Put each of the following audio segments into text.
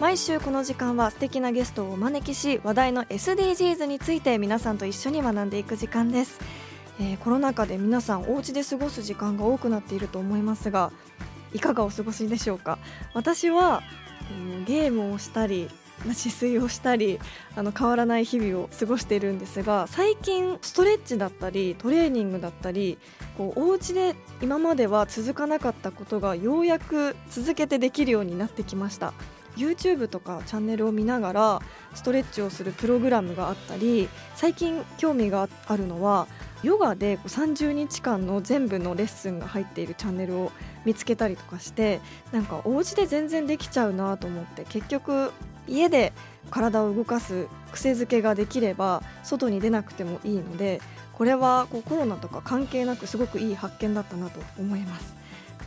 毎週この時間は素敵なゲストをお招きし話題の SDGs について皆さんと一緒に学んでいく時間です、えーコロナ禍で皆さんお家で過ごす時間が多くなっていると思いますがいかがお過ごしでしょうか？私は、うんゲームをしたりまあ自炊をしたりあの変わらない日々を過ごしているんですが最近ストレッチだったりトレーニングだったりこうお家で今までは続かなかったことがようやく続けてできるようになってきました。YouTube とかチャンネルを見ながらストレッチをするプログラムがあったり最近興味があるのはヨガで30日間の全部のレッスンが入っているチャンネルを見つけたりとかしてなんかお家で全然できちゃうなと思って結局家で体を動かす癖づけができれば外に出なくてもいいのでこれはこうコロナとか関係なくすごくいい発見だったなと思います。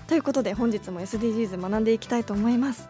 ということで本日も SDGs 学んでいきたいと思います。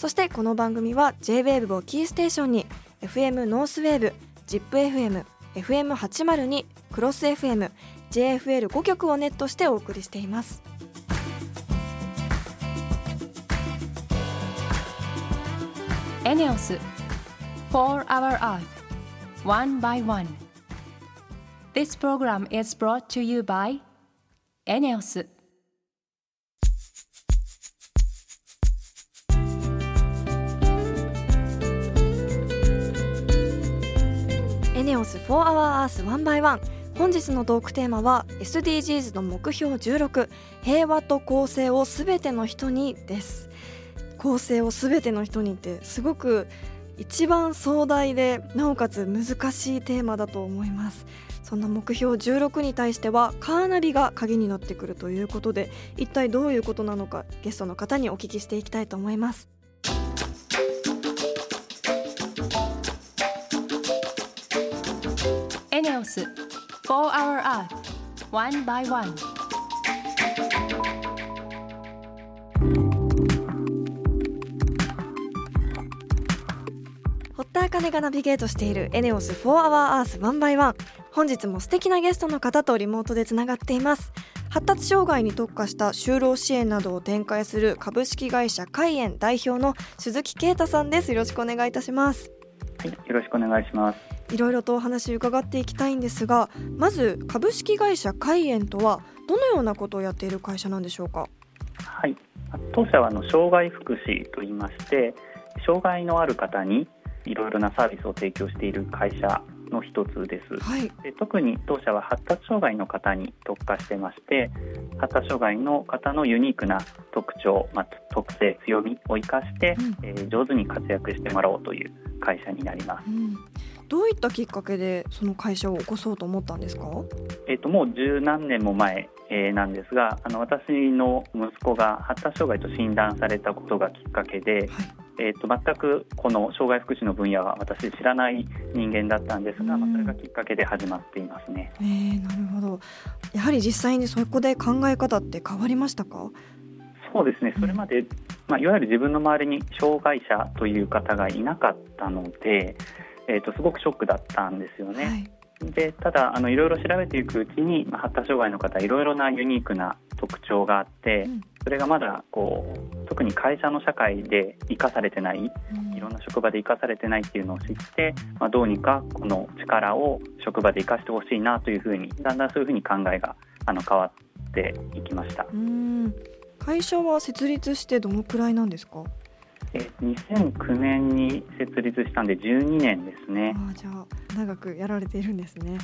そしてこの番組は JWAVE をキーステーションに FM ノースウェーブ ZIPFM FM802 クロス FM JFL5 曲をネットしてお送りしていますエネオス4 Hour Earth One by One This program is brought to you by エネオス4 Hour Earth 1 by 1本日のトークテーマは SDGs の目標16平和と公正をすべての人にです。公正をすべての人にってすごく一番壮大でなおかつ難しいテーマだと思います。そんな目標16に対してはカーナビが鍵になってくるということで一体どういうことなのかゲストの方にお聞きしていきたいと思います。ス4 Hour Earth One by One. 堀田茜がナビゲートしているエネオス4 Hour Earth 1 by 1本日も素敵なゲストの方とリモートでつながっています。発達障害に特化した就労支援などを展開する株式会社海援代表の鈴木啓太さんです。よろしくお願いいたします。はい、よろしくお願いします。いろいろとお話伺っていきたいんですがまず株式会社海援とはどのようなことをやっている会社なんでしょうか？はい、当社はあの障害福祉といいまして、障害のある方にいろいろなサービスを提供している会社の一つです。はい。で特に当社は発達障害の方に特化してまして発達障害の方のユニークな特徴、まあ、特性強みを生かして、うん。えー上手に活躍してもらおうという会社になります。う。んどういったきっかけでその会社を起こそうと思ったんですか？えー、ともう十何年も前、えーなんですがあの私の息子が発達障害と診断されたことがきっかけで、はい。えー、と全くこの障害福祉の分野は私知らない人間だったんですが、うん。まあ、それがきっかけで始まっていますね。えー、なるほど。やはり実際にそこで考え方って変わりましたか？そうですね。それまで、まあ、いわゆる自分の周りに障害者という方がいなかったので、えー、とすごくショックだったんですよね。はい。でただあのいろいろ調べていくうちに、まあ、発達障害の方いろいろなユニークな特徴があって、うん。それがまだこう特に会社の社会で生かされてないいろんな職場で生かされてないっていうのを知って、まあ、どうにかこの力を職場で生かしてほしいなというふうにだんだんそういうふうに考えがあの変わっていきました。うん。会社は設立してどのくらいなんですか？え2009年に設立したんで12年ですね。あじゃあ長くやられているんですね。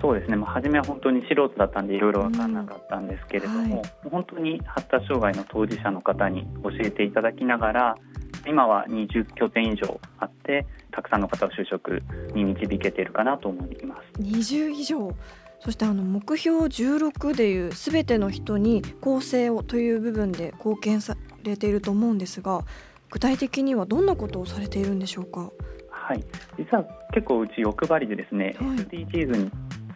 そうですね、まあ、初めは本当に素人だったんでいろいろ分からなかったんですけれども、うんはい、本当に発達障害の当事者の方に教えていただきながら今は20拠点以上あってたくさんの方を就職に導けているかなと思います。20以上？そしてあの目標16でいうすべての人に公正をという部分で貢献されていると思うんですが具体的にはどんなことをされているんでしょうか？はい。実は結構うち欲張りでですね、はい、SDGs に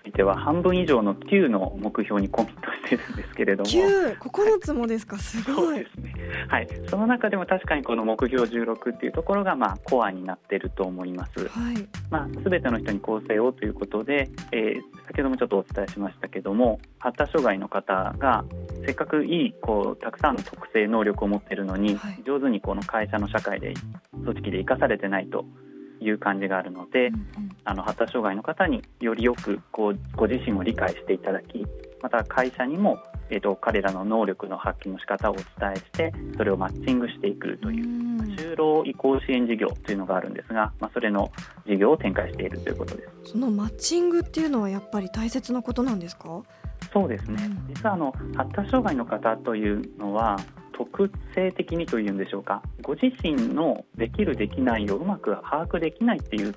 いては半分以上の9の目標にコミットしてるんですけれども。9、9つもですか？すごい。ですね。はい、その中でも確かにこの目標16っていうところがまあコアになっていると思います、はい。まあ、全ての人に公正をということで、えー、先ほどもちょっとお伝えしましたけども発達障害の方がせっかくいいこうたくさんの特性能力を持っているのに、はい、上手にこの会社の社会で組織で生かされてないという感じがあるので、うんうん、あの発達障害の方によりよくこうご自身を理解していただきまた会社にも、えーと、彼らの能力の発揮の仕方をお伝えしてそれをマッチングしていくという就労移行支援事業というのがあるんですが、まあ、それの事業を展開しているということです。そのマッチングっていうのはやっぱり大切なことなんですか？そうですね、うん、実はあの発達障害の方というのは特性的にというんでしょうか。ご自身のできるできないをうまく把握できないっていう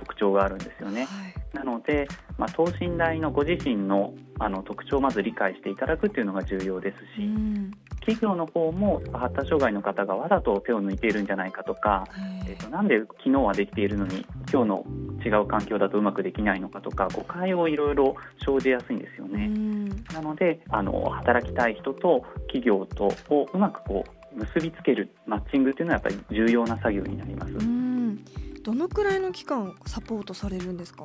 特徴があるんですよね。はい、なので、まあ、等身大のご自身のあの特徴をまず理解していただくっていうのが重要ですし、うん、企業の方も発達障害の方がわざと手を抜いているんじゃないかとか、えー、となんで昨日はできているのに今日の違う環境だとうまくできないのかとか誤解をいろいろ生じやすいんですよね。うん、なのであの働きたい人と企業とをうまくこう結びつけるマッチングっていうのはやっぱり重要な作業になります。うんどのくらいの期間サポートされるんですか？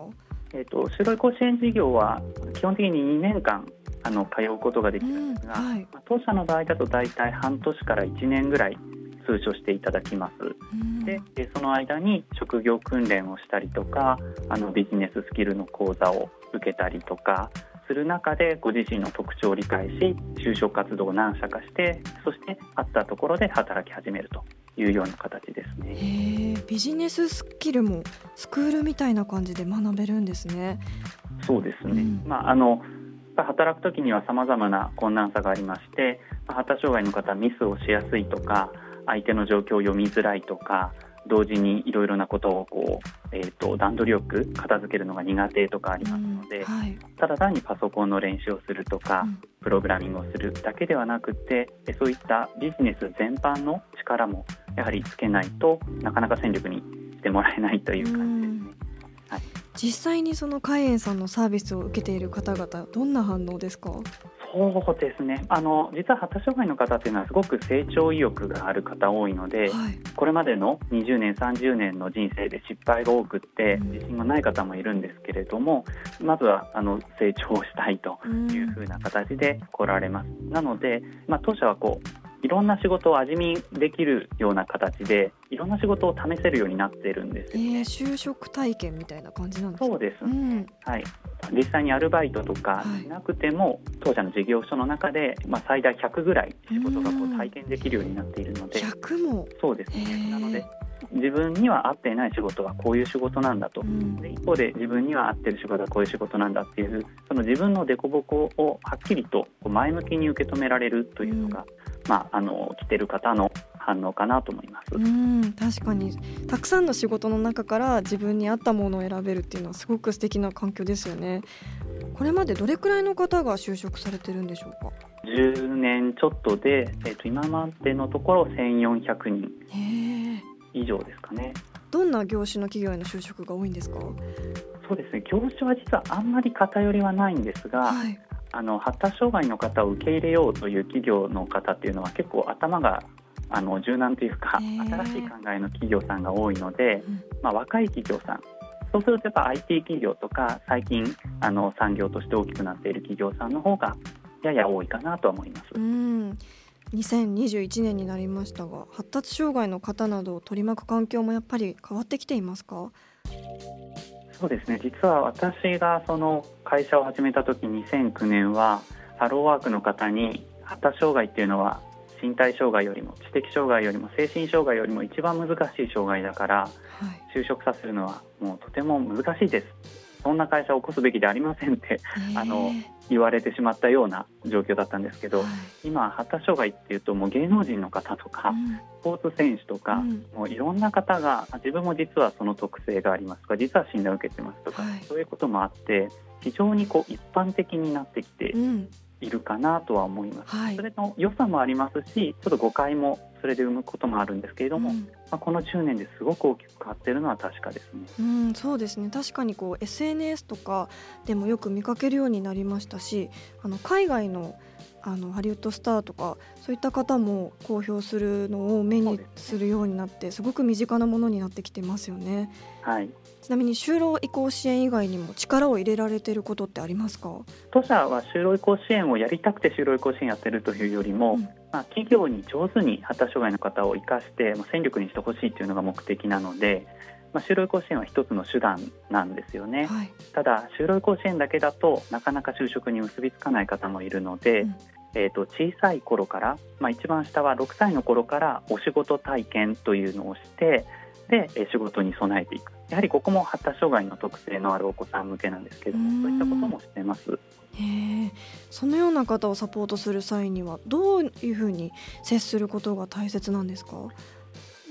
えーと、就労移行支援事業は基本的に2年間あの通うことができるんですが、うんはい、当社の場合だと大体半年から1年ぐらい通所していただきます。でその間に職業訓練をしたりとかあのビジネススキルの講座を受けたりとかする中でご自身の特徴を理解し就職活動を何社かしてそしてあったところで働き始めるというような形ですね。ビジネススキルもスクールみたいな感じで学べるんですね。そうですね。うん、まああの働く時にはさまざまな困難さがありまして、発達障害の方ミスをしやすいとか相手の状況を読みづらいとか同時にいろいろなことをこう、えーと、段取りよく片付けるのが苦手とかありますので、うんはい、ただ単にパソコンの練習をするとか、うん、プログラミングをするだけではなくてそういったビジネス全般の力もやはりつけないとなかなか戦力にしてもらえないという感じです。ね。はい、実際にその海援さんのサービスを受けている方々どんな反応ですか？そうですね。あの実は発達障害の方っていうのはすごく成長意欲がある方多いので、はい、これまでの20年30年の人生で失敗が多くって自信がない方もいるんですけれども、うん、まずはあの成長したいというふうな形で来られます。うん、なので、まあ、当社はこういろんな仕事を味見できるような形でいろんな仕事を試せるようになっているんですよ、ね、えー、就職体験みたいな感じなんですか？そうです、ね、うん、はい。実際にアルバイトとかしなくても、はい、当社の事業所の中で、まあ、最大100ぐらい仕事がこう体験できるようになっているので。100も？そうです。ねなので自分には合っていない仕事はこういう仕事なんだと、うん、で一方で自分には合ってる仕事はこういう仕事なんだっていうその自分の凸凹をはっきりと前向きに受け止められるというのが、うんまあ、あの来てる方の反応かなと思います。うん確かに。たくさんの仕事の中から自分に合ったものを選べるっていうのはすごく素敵な環境ですよね。これまでどれくらいの方が就職されてるんでしょうか？10年ちょっとで、えーと、今までのところ1400人以上ですかね。どんな業種の企業への就職が多いんですか？そうですね。業種は実はあんまり偏りはないんですが、はい、あの発達障害の方を受け入れようという企業の方っていうのは結構頭があの柔軟というか新しい考えの企業さんが多いので、まあ、若い企業さん。そうするとやっぱ IT 企業とか最近あの産業として大きくなっている企業さんの方がやや多いかなと思います。うん。2021年になりましたが発達障害の方などを取り巻く環境もやっぱり変わってきていますか？そうですね。実は私がその会社を始めた時2009年はハローワークの方に発達障害っていうのは身体障害よりも知的障害よりも精神障害よりも一番難しい障害だからはい。就職させるのはもうとても難しいです。そんな会社を起こすべきでありませんってあの言われてしまったような状況だったんですけど、はい。今発達障害っていうともう芸能人の方とか、うん。スポーツ選手とか、うん。もういろんな方があ自分も実はその特性がありますとか実は診断を受けてますとか、はい。そういうこともあって非常にこう一般的になってきてうんいるかなとは思います。はい。それの良さもありますしちょっと誤解もそれで生むこともあるんですけれども、うん。まあ、この10年ですごく大きく変わっているのは確かですね。うん、そうですね。確かにこう SNS とかでもよく見かけるようになりましたしあの海外のあのハリウッドスターとかそういった方も公表するのを目にするようになってすごく身近なものになってきてますよね。はいちなみに就労移行支援以外にも力を入れられていることってありますか？当社は就労移行支援をやりたくて就労移行支援やってるというよりも、うん。まあ、企業に上手に発達障害の方を生かして、まあ、戦力にしてほしいというのが目的なので、まあ、就労移行支援は一つの手段なんですよね。はい、ただ就労移行支援だけだとなかなか就職に結びつかない方もいるので、うん。えー、と小さい頃から、まあ、一番下は6歳の頃からお仕事体験というのをしてでえー仕事に備えていくやはりここも発達障害の特性のあるお子さん向けなんですけれどうん。もそういったこともしてます。へえ。そのような方をサポートする際にはどういうふうに接することが大切なんですか？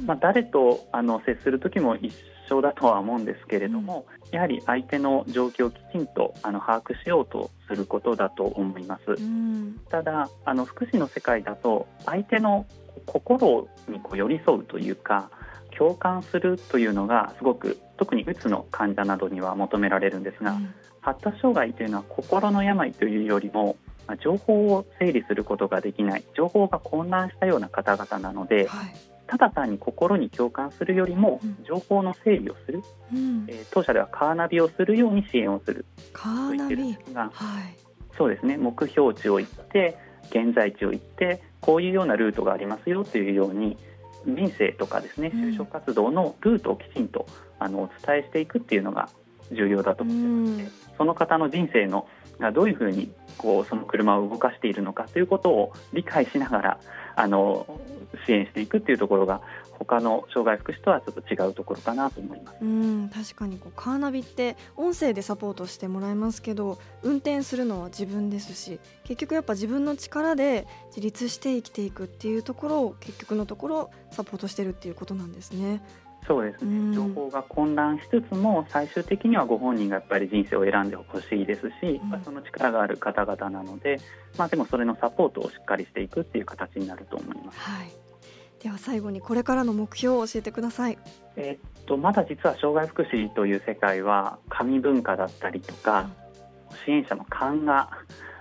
まあ、誰とあの接する時も一緒だとは思うんですけれども、やはり相手の状況をきちんとあの把握しようとすることだと思います。うん。ただあの福祉の世界だと相手の心にこう寄り添うというか共感するというのがすごく特にうつの患者などには求められるんですが、発達障害というのは心の病というよりもまあ情報を整理することができない情報が混乱したような方々なのではい。ただ単に心に共感するよりもうん。情報の整理をする、うん。えー当社ではカーナビをするように支援をする。カと言ってるんーナビですがはい。そうですね。目標値を言って現在地を言ってこういうようなルートがありますよというように人生とかですねうん。就職活動のルートをきちんとあのお伝えしていくっていうのが重要だと思ってまして、その方の人生のがどういうふうにこうその車を動かしているのかということを理解しながらあの支援していくっていうところが他の障害福祉とはちょっと違うところかなと思います。うん確かにこうカーナビって音声でサポートしてもらえますけど運転するのは自分ですし結局やっぱ自分の力で自立して生きていくっていうところを結局のところサポートしてるっていうことなんですね。そうですうんね情報が混乱しつつも最終的にはご本人がやっぱり人生を選んでほしいですし、うんまあその力がある方々なので、まあ、でもそれのサポートをしっかりしていくっていう形になると思います。はい。では最後にこれからの目標を教えてください。えーっとまだ実は障害福祉という世界は紙文化だったりとか支援者の勘が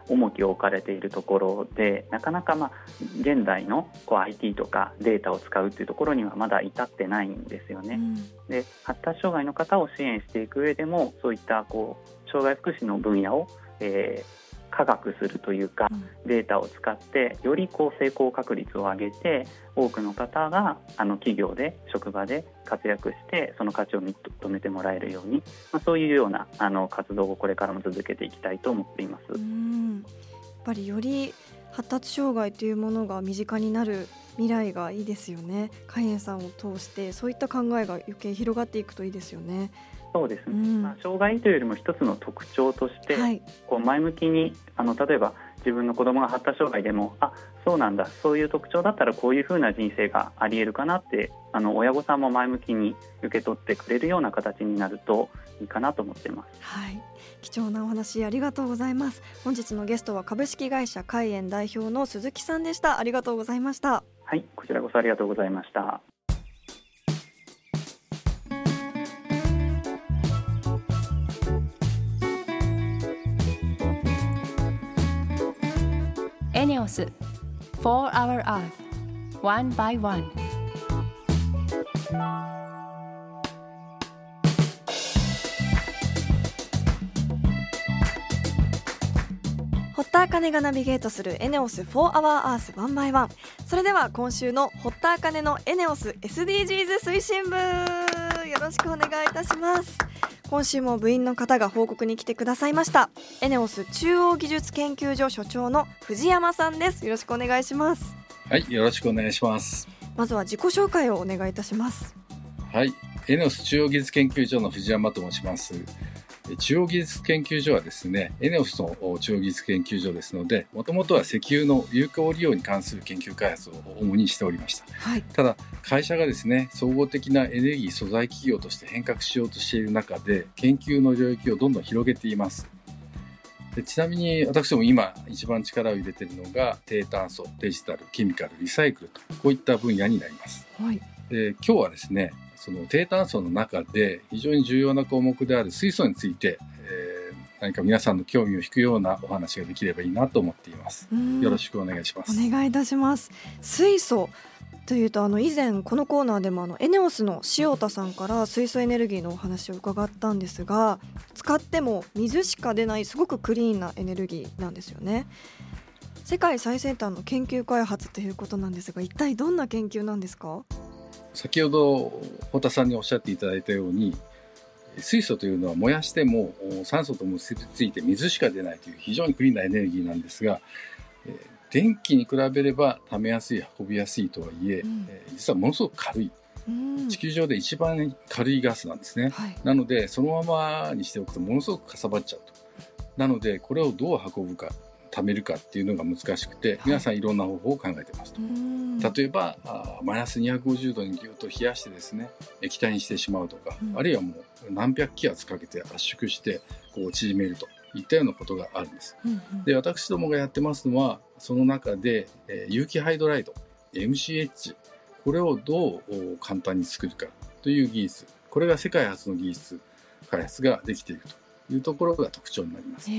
重きを置かれているところでなかなか、まあ、現代のこう IT とかデータを使うというところにはまだ至ってないんですよね。うんで発達障害の方を支援していく上でもそういったこう障害福祉の分野を、えー科学するというかデータを使ってよりこう成功確率を上げて多くの方があの企業で職場で活躍してその価値を認めてもらえるように、まあ、そういうようなあの活動をこれからも続けていきたいと思っています。うんやっぱりより発達障害というものが身近になる未来がいいですよね。海援さんを通してそういった考えが余計広がっていくといいですよね。そうですね、うんまあ、障害というよりも一つの特徴として、はい。こう前向きにあの例えば自分の子供が発達障害でもあそうなんだそういう特徴だったらこういうふうな人生がありえるかなってあの親御さんも前向きに受け取ってくれるような形になるといいかなと思っています。はい。貴重なお話ありがとうございます。本日のゲストは株式会社海援代表の鈴木さんでした。ありがとうございました。はい、こちらこそありがとうございました。ネオス For Our Earth One by One. 堀田茜がナビゲートするエネオス4 Hour Earth 1 by 1それでは今週の堀田茜のエネオス SDGs 推進部。よろしくお願いいたします。今週も部員の方が報告に来てくださいましたエネオス中央技術研究所所長の藤山さんですよろしくお願いしますはい、よろしくお願いします。まずは自己紹介をお願いいたしますはい、エネオス中央技術研究所の藤山と申します。え中央技術研究所はですね、エネオスの中央技術研究所ですので、もともとは石油の有効利用に関する研究開発を主にしておりました。はいただ、会社がですね、総合的なエネルギー素材企業として変革しようとしている中で、研究の領域をどんどん広げています。でちなみに私ども今一番力を入れているのが低炭素、デジタル、ケミカル、リサイクルとこういった分野になります。はいで今日はですねその低炭素の中で非常に重要な項目である水素について、えー何か皆さんの興味を引くようなお話ができればいいなと思っています。よろしくお願いします。お願いいたします水素というとあの以前このコーナーでもあのエネオスの塩田さんから水素エネルギーのお話を伺ったんですが使っても水しか出ないすごくクリーンなエネルギーなんですよね世界最先端の研究開発ということなんですが一体どんな研究なんですか？先ほど太田さんにおっしゃっていただいたように水素というのは燃やしてもお酸素と結びついて水しか出ないという非常にクリーンなエネルギーなんですが、えー電気に比べれば溜めやすい運びやすいとはいえ、うん。えー実はものすごく軽い。うん。地球上で一番軽いガスなんですね。はい。なのでそのままにしておくとものすごくかさばっちゃうと。なのでこれをどう運ぶか貯めるかっていうのが難しくて皆さんいろんな方法を考えてますと。うん例えばあーマイナス250度にぎゅっと冷やしてですね液体にしてしまうとか、うんあるいはもう何百気圧かけて圧縮してこう縮めるといったようなことがあるんです。うんうんで私どもがやってますのはその中で、えー有機ハイドライド MCH これをどうお簡単に作るかという技術これが世界初の技術開発ができているというところが特徴になります。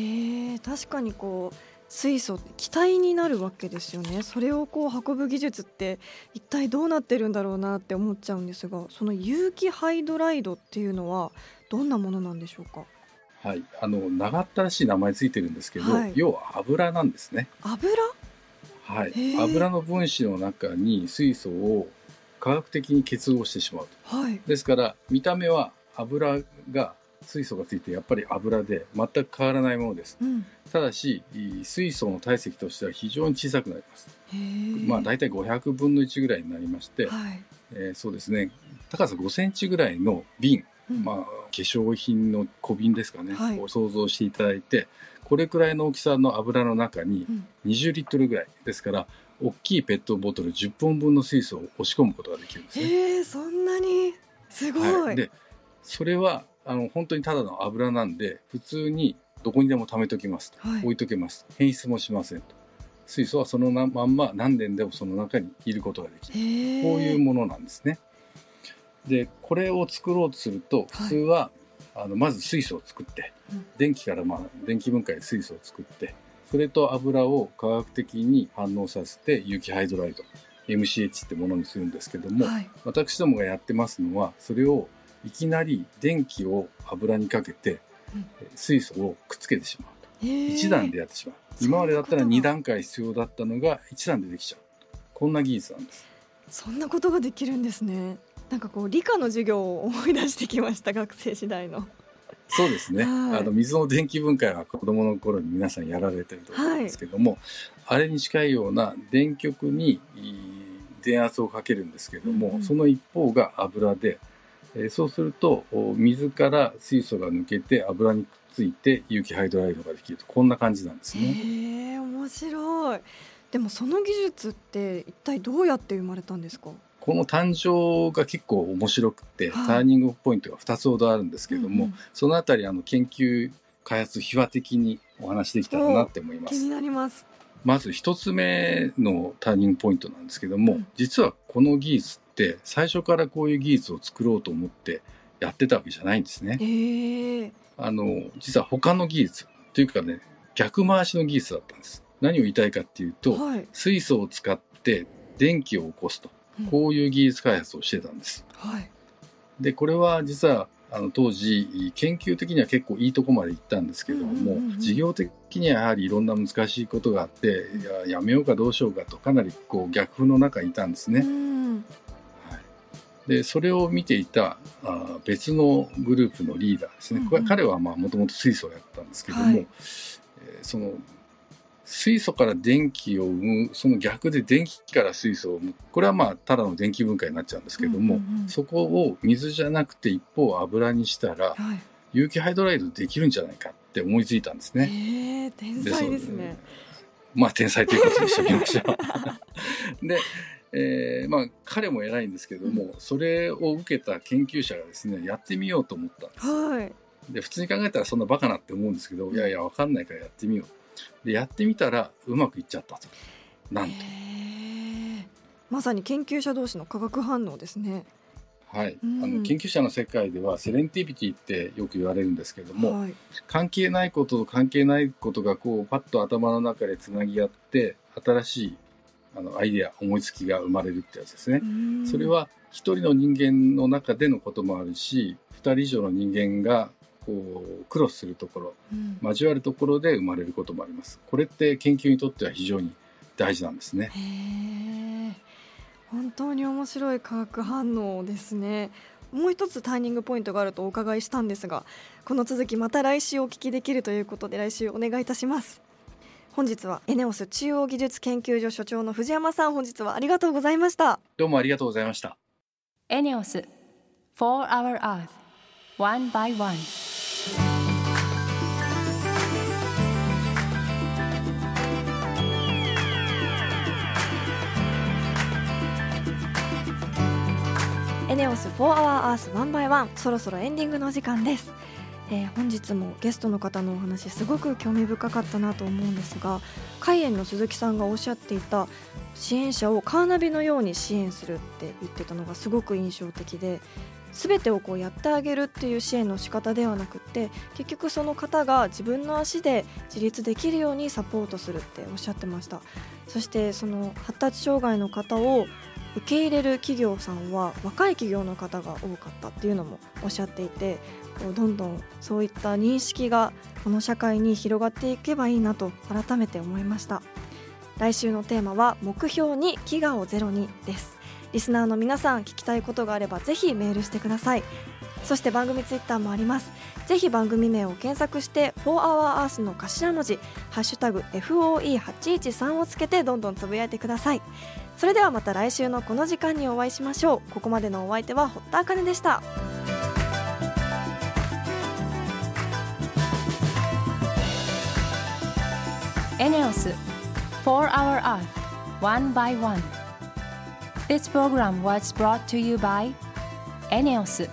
確かにこう水素気体になるわけですよね。それをこう運ぶ技術って一体どうなってるんだろうなって思っちゃうんですがその有機ハイドライドっていうのはどんなものなんでしょうか？はい、あの長ったらしい名前ついてるんですけど、はい。要は油なんですね。油？はい。油の分子の中に水素を科学的に結合してしまうと。はい。ですから見た目は油が水素がついてやっぱり油で全く変わらないものです。うん。ただしい水素の体積としては非常に小さくなります。まあ大体500分の1ぐらいになりまして、はい。えーそうですね。高さ5センチぐらいの瓶、うん。まあ化粧品の小瓶ですかね、はい。を想像していただいてこれくらいの大きさの油の中にうん。20リットルぐらいですから大きいペットボトル10本分の水素を押し込むことができるんですね。へえそんなに？すごい、はい、でそれはあの本当にただの油なんで普通にどこにでも貯めときますと、はい。置いとけます。変質もしませんと。水素はそのまんま何年でもその中にいることができる。こういうものなんですね。でこれを作ろうとすると普通は、あのまず水素を作って、うん。電気からまあ電気分解で水素を作ってそれと油を化学的に反応させて有機ハイドライド MCH ってものにするんですけども、はい。私どもがやってますのはそれをいきなり電気を油にかけてうん。水素をくっつけてしまうと。へえ一段でやってしまう。今までだったらが2段階必要だったのが一段でできちゃう。こんな技術なんです。そんなことができるんですね。なんかこう理科の授業を思い出してきました学生時代の。そうですね、はい。あの水の電気分解は子供の頃に皆さんやられてると思うんですけども、あれに近いような電極にいい電圧をかけるんですけども、うんうん。その一方が油で、えーそうするとお水から水素が抜けて油にくっついて有機ハイドライドができると。こんな感じなんですね。へえ面白い。でもその技術って一体どうやって生まれたんですか？この誕生が結構面白くて、はい。ターニングポイントが2つほどあるんですけども、うんうん。そのあたりあの研究開発秘話的にお話できたらなって思います。気に。なります。まず一つ目のターニングポイントなんですけども、うん。実はこの技術って最初からこういう技術を作ろうと思ってやってたわけじゃないんですね。あの実は他の技術というかね逆回しの技術だったんです。何を言いたいかっていうと、はい水素を使って電気を起こすとうんこういう技術開発をしてたんです。はいでこれは実はあの当時研究的には結構いいとこまで行ったんですけども、うんうんうんうん事業的にはやはりいろんな難しいことがあっていややめようかどうしようかとかなりこう逆風の中にいたんですね。うんはい、でそれを見ていたあ別のグループのリーダーですね、うんうんこれ彼はもともと水素をやったんですけども、はいえーその水素から電気を生む、その逆で電気から水素を生む。これはまあ、ただの電気分解になっちゃうんですけども、うんうんうんそこを水じゃなくて一方油にしたら、はい有機ハイドライドできるんじゃないかって思いついたんですね。えー、天才ですねまあ、天才ということにしておきましょう。で、えーまあ、彼も偉いんですけども、それを受けた研究者がですね、やってみようと思ったんです。はいで、普通に考えたらそんなバカなって思うんですけど、いやいや、わかんないからやってみよう。で、やってみたらうまくいっちゃったと。なんと。まさに研究者同士の化学反応ですねはい、うんあの研究者の世界ではセレンティビティってよく言われるんですけども、はい関係ないことと関係ないことがこうパッと頭の中でつなぎ合って新しいあのアイデア思いつきが生まれるってやつですね。うんそれは一人の人間の中でのこともあるし二人以上の人間がこうクロスするところうん交わるところで生まれることもあります。これって研究にとっては非常に大事なんですね。本当に面白い化学反応ですねもう一つターニングポイントがあるとお伺いしたんですがこの続きまた来週お聞きできるということで来週お願いいたします本日はエネオス中央技術研究所所長の藤山さん本日はありがとうございました。どうもありがとうございました。ENEOS For Our Earth One by One. エネオス4 Hour Earth 1 by 1そろそろエンディングのお時間です、えー本日もゲストの方のお話すごく興味深かったなと思うんですが海援の鈴木さんがおっしゃっていた支援者をカーナビのように支援するって言ってたのがすごく印象的で全てをこうやってあげるっていう支援の仕方ではなくって結局その方が自分の足で自立できるようにサポートするっておっしゃってました。そしてその発達障害の方を受け入れる企業さんは若い企業の方が多かったっていうのもおっしゃっていてこうどんどんそういった認識がこの社会に広がっていけばいいなと改めて思いました。来週のテーマは目標に飢餓をゼロにです。リスナーの皆さん聞きたいことがあればぜひメールしてください。そして番組ツイッターもあります。ぜひ番組名を検索して「4HourEarth」の頭文字「ハッシュタグ #FOE813」をつけてどんどんつぶやいてください。それではまた来週のこの時間にお会いしましょう。ここまでのお相手は堀田茜でした。エネオス For Our Earth One by One This program was brought to you by エネオス